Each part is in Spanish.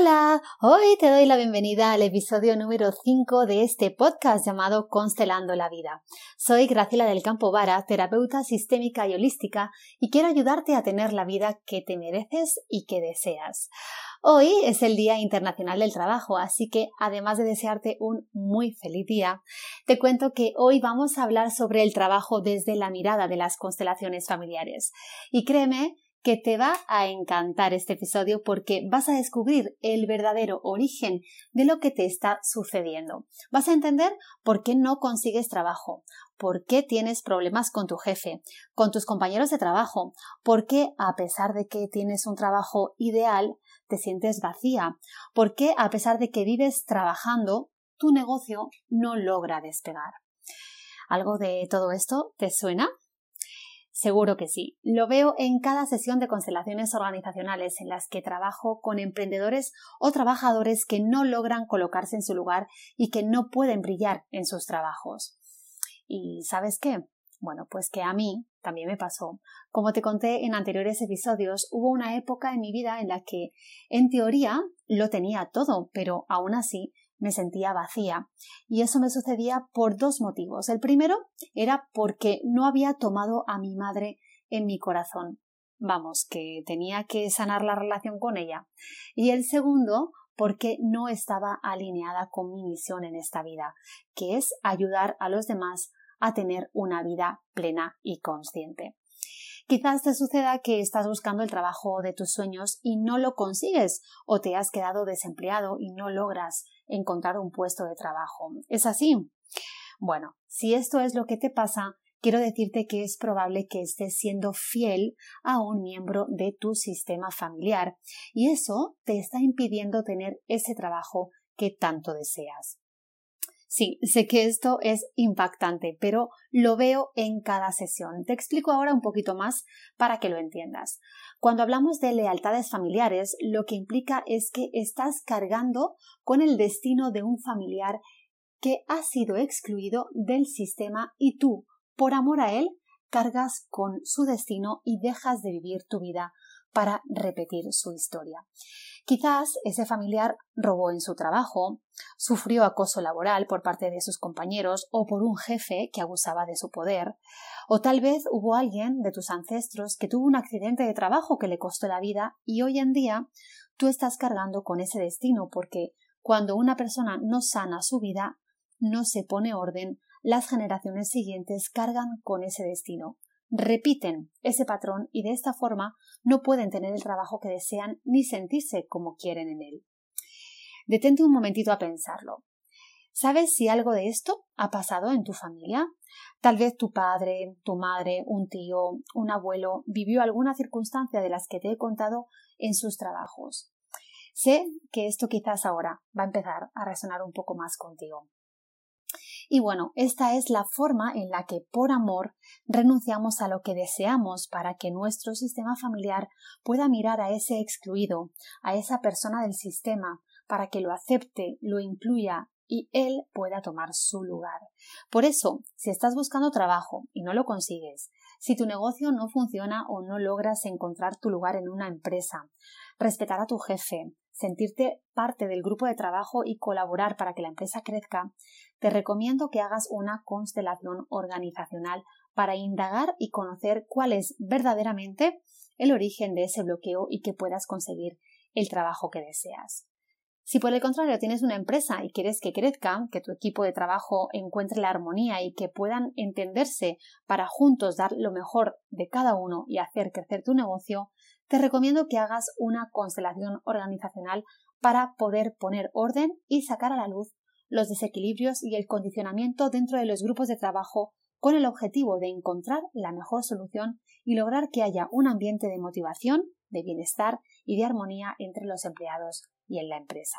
Hola, hoy te doy la bienvenida al episodio número 5 de este podcast llamado Constelando la Vida. Soy Graciela del Campo Vara, terapeuta sistémica y holística, y quiero ayudarte a tener la vida que te mereces y que deseas. Hoy es el Día Internacional del Trabajo, así que además de desearte un muy feliz día, te cuento que hoy vamos a hablar sobre el trabajo desde la mirada de las constelaciones familiares. Y créeme que te va a encantar este episodio porque vas a descubrir el verdadero origen de lo que te está sucediendo. Vas a entender por qué no consigues trabajo, por qué tienes problemas con tu jefe, con tus compañeros de trabajo, por qué a pesar de que tienes un trabajo ideal, te sientes vacía, por qué a pesar de que vives trabajando, tu negocio no logra despegar. ¿Algo de todo esto te suena? Seguro que sí. Lo veo en cada sesión de constelaciones organizacionales en las que trabajo con emprendedores o trabajadores que no logran colocarse en su lugar y que no pueden brillar en sus trabajos. ¿Y sabes qué? Bueno, pues que a mí también me pasó. Como te conté en anteriores episodios, hubo una época en mi vida en la que, en teoría, lo tenía todo, pero aún así me sentía vacía. Y eso me sucedía por dos motivos. El primero era porque no había tomado a mi madre en mi corazón. Vamos, que tenía que sanar la relación con ella. Y el segundo, porque no estaba alineada con mi misión en esta vida, que es ayudar a los demás a tener una vida plena y consciente. Quizás te suceda que estás buscando el trabajo de tus sueños y no lo consigues o te has quedado desempleado y no logras encontrar un puesto de trabajo. ¿Es así? Bueno, si esto es lo que te pasa, quiero decirte que es probable que estés siendo fiel a un miembro de tu sistema familiar y eso te está impidiendo tener ese trabajo que tanto deseas. Sí, sé que esto es impactante, pero lo veo en cada sesión. Te explico ahora un poquito más para que lo entiendas. Cuando hablamos de lealtades familiares, lo que implica es que estás cargando con el destino de un familiar que ha sido excluido del sistema y tú, por amor a él, cargas con su destino y dejas de vivir tu vida para repetir su historia. Quizás ese familiar robó en su trabajo, sufrió acoso laboral por parte de sus compañeros o por un jefe que abusaba de su poder, o tal vez hubo alguien de tus ancestros que tuvo un accidente de trabajo que le costó la vida y hoy en día tú estás cargando con ese destino porque cuando una persona no sana su vida, no se pone orden, las generaciones siguientes cargan con ese destino repiten ese patrón y de esta forma no pueden tener el trabajo que desean ni sentirse como quieren en él. Detente un momentito a pensarlo. ¿Sabes si algo de esto ha pasado en tu familia? Tal vez tu padre, tu madre, un tío, un abuelo vivió alguna circunstancia de las que te he contado en sus trabajos. Sé que esto quizás ahora va a empezar a resonar un poco más contigo. Y bueno, esta es la forma en la que por amor renunciamos a lo que deseamos para que nuestro sistema familiar pueda mirar a ese excluido, a esa persona del sistema, para que lo acepte, lo incluya y él pueda tomar su lugar. Por eso, si estás buscando trabajo y no lo consigues, si tu negocio no funciona o no logras encontrar tu lugar en una empresa, respetar a tu jefe, sentirte parte del grupo de trabajo y colaborar para que la empresa crezca, te recomiendo que hagas una constelación organizacional para indagar y conocer cuál es verdaderamente el origen de ese bloqueo y que puedas conseguir el trabajo que deseas. Si por el contrario tienes una empresa y quieres que crezca, que tu equipo de trabajo encuentre la armonía y que puedan entenderse para juntos dar lo mejor de cada uno y hacer crecer tu negocio, te recomiendo que hagas una constelación organizacional para poder poner orden y sacar a la luz los desequilibrios y el condicionamiento dentro de los grupos de trabajo con el objetivo de encontrar la mejor solución y lograr que haya un ambiente de motivación, de bienestar y de armonía entre los empleados y en la empresa.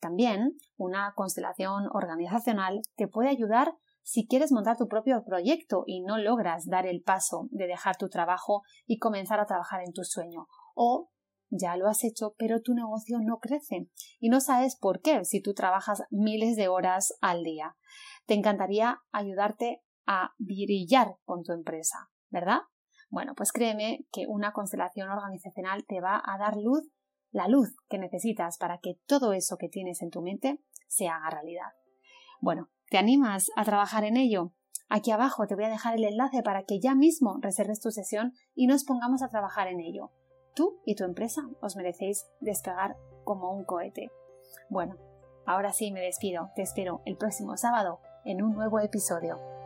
También una constelación organizacional te puede ayudar si quieres montar tu propio proyecto y no logras dar el paso de dejar tu trabajo y comenzar a trabajar en tu sueño. O ya lo has hecho, pero tu negocio no crece y no sabes por qué si tú trabajas miles de horas al día. Te encantaría ayudarte a brillar con tu empresa, ¿verdad? Bueno, pues créeme que una constelación organizacional te va a dar luz, la luz que necesitas para que todo eso que tienes en tu mente se haga realidad. Bueno, ¿te animas a trabajar en ello? Aquí abajo te voy a dejar el enlace para que ya mismo reserves tu sesión y nos pongamos a trabajar en ello. Tú y tu empresa os merecéis despegar como un cohete. Bueno, ahora sí me despido. Te espero el próximo sábado en un nuevo episodio.